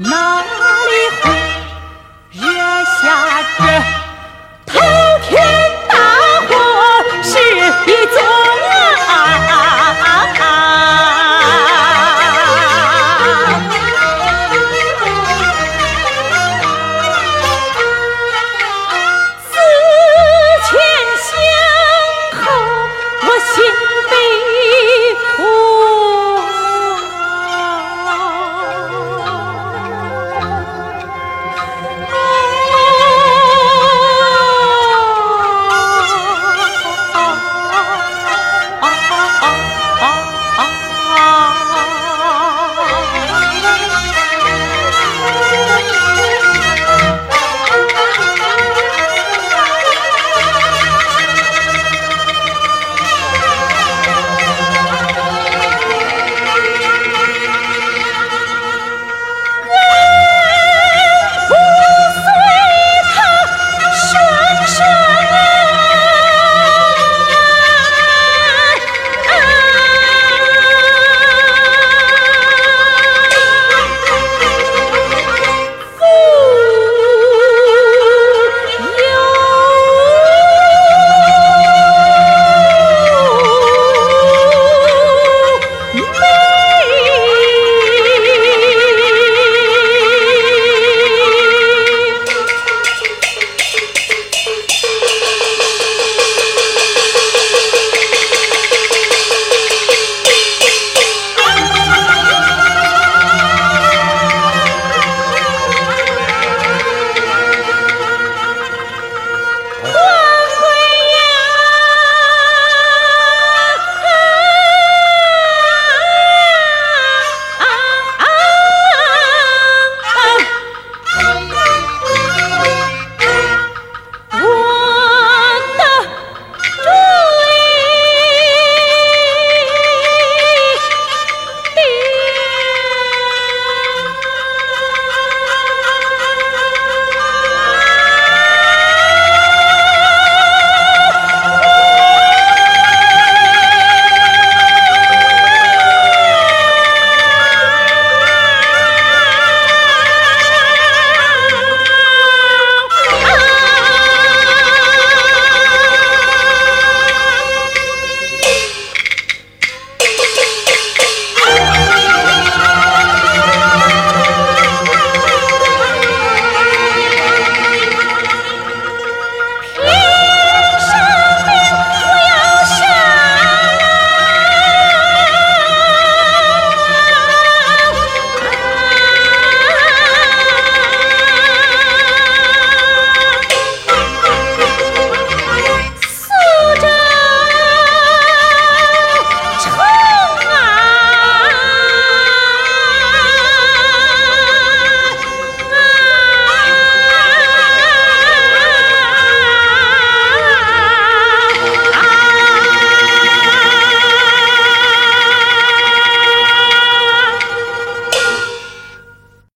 No!